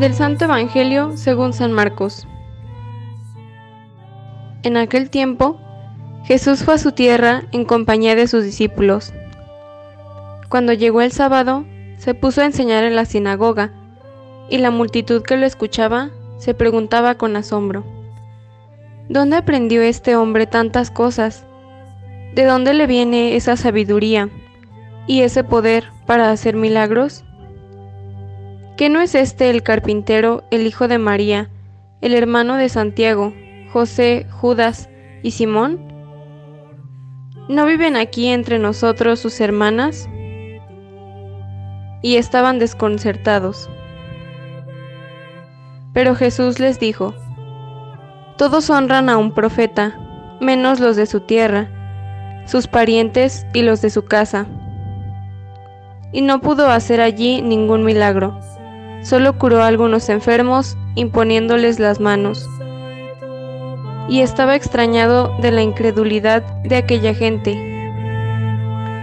Del Santo Evangelio según San Marcos. En aquel tiempo, Jesús fue a su tierra en compañía de sus discípulos. Cuando llegó el sábado, se puso a enseñar en la sinagoga, y la multitud que lo escuchaba se preguntaba con asombro, ¿dónde aprendió este hombre tantas cosas? ¿De dónde le viene esa sabiduría y ese poder para hacer milagros? ¿Qué no es este el carpintero, el hijo de María, el hermano de Santiago, José, Judas y Simón? ¿No viven aquí entre nosotros sus hermanas? Y estaban desconcertados. Pero Jesús les dijo, Todos honran a un profeta, menos los de su tierra, sus parientes y los de su casa. Y no pudo hacer allí ningún milagro Solo curó a algunos enfermos imponiéndoles las manos. Y estaba extrañado de la incredulidad de aquella gente.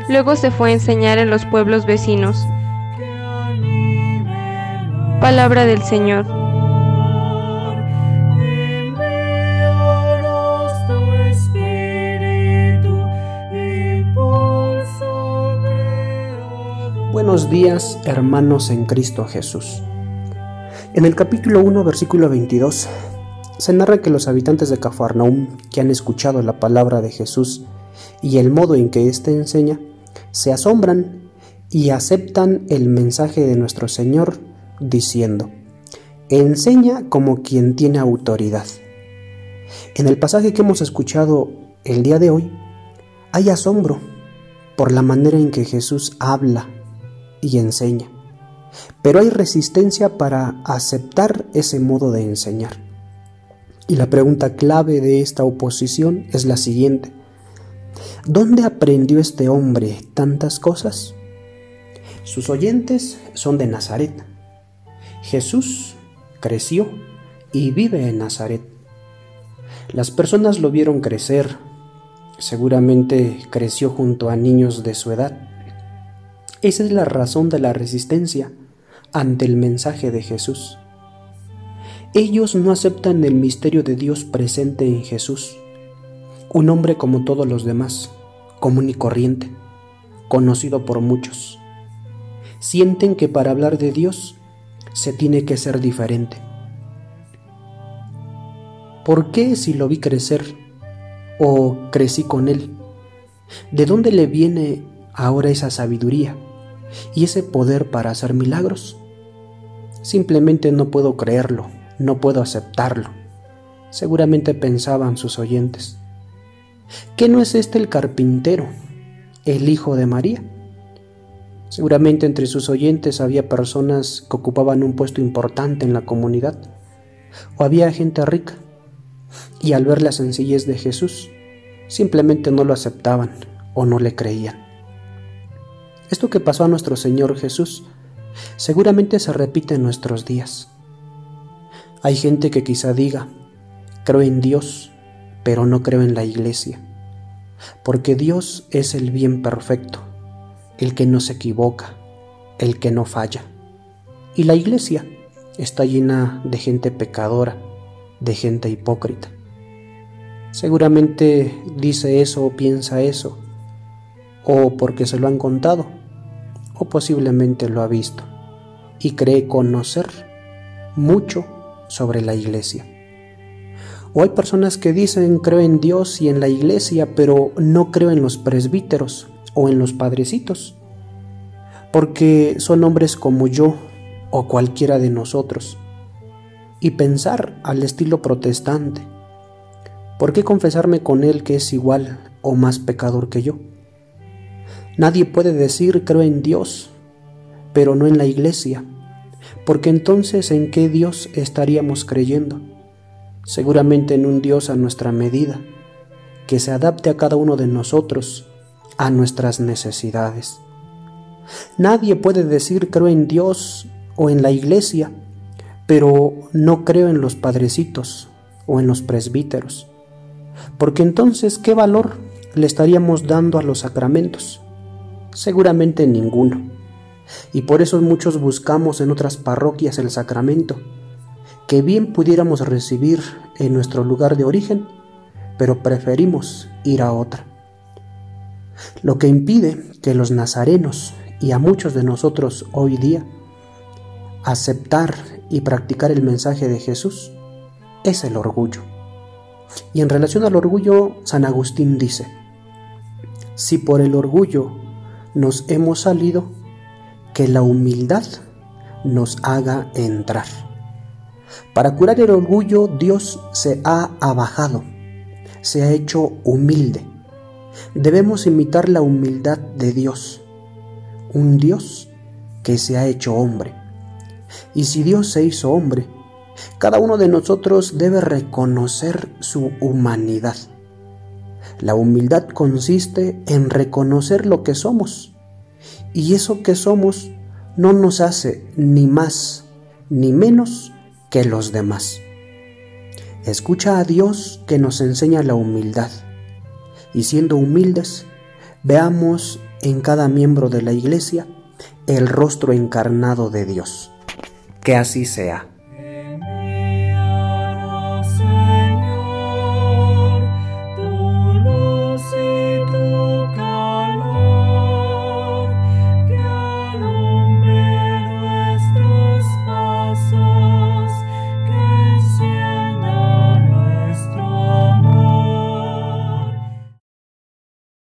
Luego se fue a enseñar en los pueblos vecinos. Palabra del Señor. Buenos días, hermanos en Cristo Jesús. En el capítulo 1, versículo 22, se narra que los habitantes de Cafarnaum, que han escuchado la palabra de Jesús y el modo en que éste enseña, se asombran y aceptan el mensaje de nuestro Señor diciendo, enseña como quien tiene autoridad. En el pasaje que hemos escuchado el día de hoy, hay asombro por la manera en que Jesús habla y enseña. Pero hay resistencia para aceptar ese modo de enseñar. Y la pregunta clave de esta oposición es la siguiente. ¿Dónde aprendió este hombre tantas cosas? Sus oyentes son de Nazaret. Jesús creció y vive en Nazaret. Las personas lo vieron crecer. Seguramente creció junto a niños de su edad. Esa es la razón de la resistencia ante el mensaje de Jesús. Ellos no aceptan el misterio de Dios presente en Jesús, un hombre como todos los demás, común y corriente, conocido por muchos. Sienten que para hablar de Dios se tiene que ser diferente. ¿Por qué si lo vi crecer o crecí con él? ¿De dónde le viene ahora esa sabiduría? Y ese poder para hacer milagros. Simplemente no puedo creerlo, no puedo aceptarlo. Seguramente pensaban sus oyentes. ¿Qué no es este el carpintero, el hijo de María? Seguramente entre sus oyentes había personas que ocupaban un puesto importante en la comunidad, o había gente rica, y al ver la sencillez de Jesús, simplemente no lo aceptaban o no le creían. Esto que pasó a nuestro Señor Jesús seguramente se repite en nuestros días. Hay gente que quizá diga, creo en Dios, pero no creo en la iglesia, porque Dios es el bien perfecto, el que no se equivoca, el que no falla. Y la iglesia está llena de gente pecadora, de gente hipócrita. Seguramente dice eso o piensa eso, o porque se lo han contado, o posiblemente lo ha visto y cree conocer mucho sobre la iglesia. O hay personas que dicen creo en Dios y en la iglesia, pero no creo en los presbíteros o en los padrecitos, porque son hombres como yo o cualquiera de nosotros. Y pensar al estilo protestante, ¿por qué confesarme con él que es igual o más pecador que yo? Nadie puede decir creo en Dios, pero no en la iglesia, porque entonces ¿en qué Dios estaríamos creyendo? Seguramente en un Dios a nuestra medida, que se adapte a cada uno de nosotros, a nuestras necesidades. Nadie puede decir creo en Dios o en la iglesia, pero no creo en los padrecitos o en los presbíteros, porque entonces ¿qué valor le estaríamos dando a los sacramentos? Seguramente ninguno. Y por eso muchos buscamos en otras parroquias el sacramento, que bien pudiéramos recibir en nuestro lugar de origen, pero preferimos ir a otra. Lo que impide que los nazarenos y a muchos de nosotros hoy día aceptar y practicar el mensaje de Jesús es el orgullo. Y en relación al orgullo, San Agustín dice, si por el orgullo nos hemos salido, que la humildad nos haga entrar. Para curar el orgullo, Dios se ha abajado, se ha hecho humilde. Debemos imitar la humildad de Dios, un Dios que se ha hecho hombre. Y si Dios se hizo hombre, cada uno de nosotros debe reconocer su humanidad. La humildad consiste en reconocer lo que somos. Y eso que somos no nos hace ni más ni menos que los demás. Escucha a Dios que nos enseña la humildad. Y siendo humildes, veamos en cada miembro de la iglesia el rostro encarnado de Dios. Que así sea.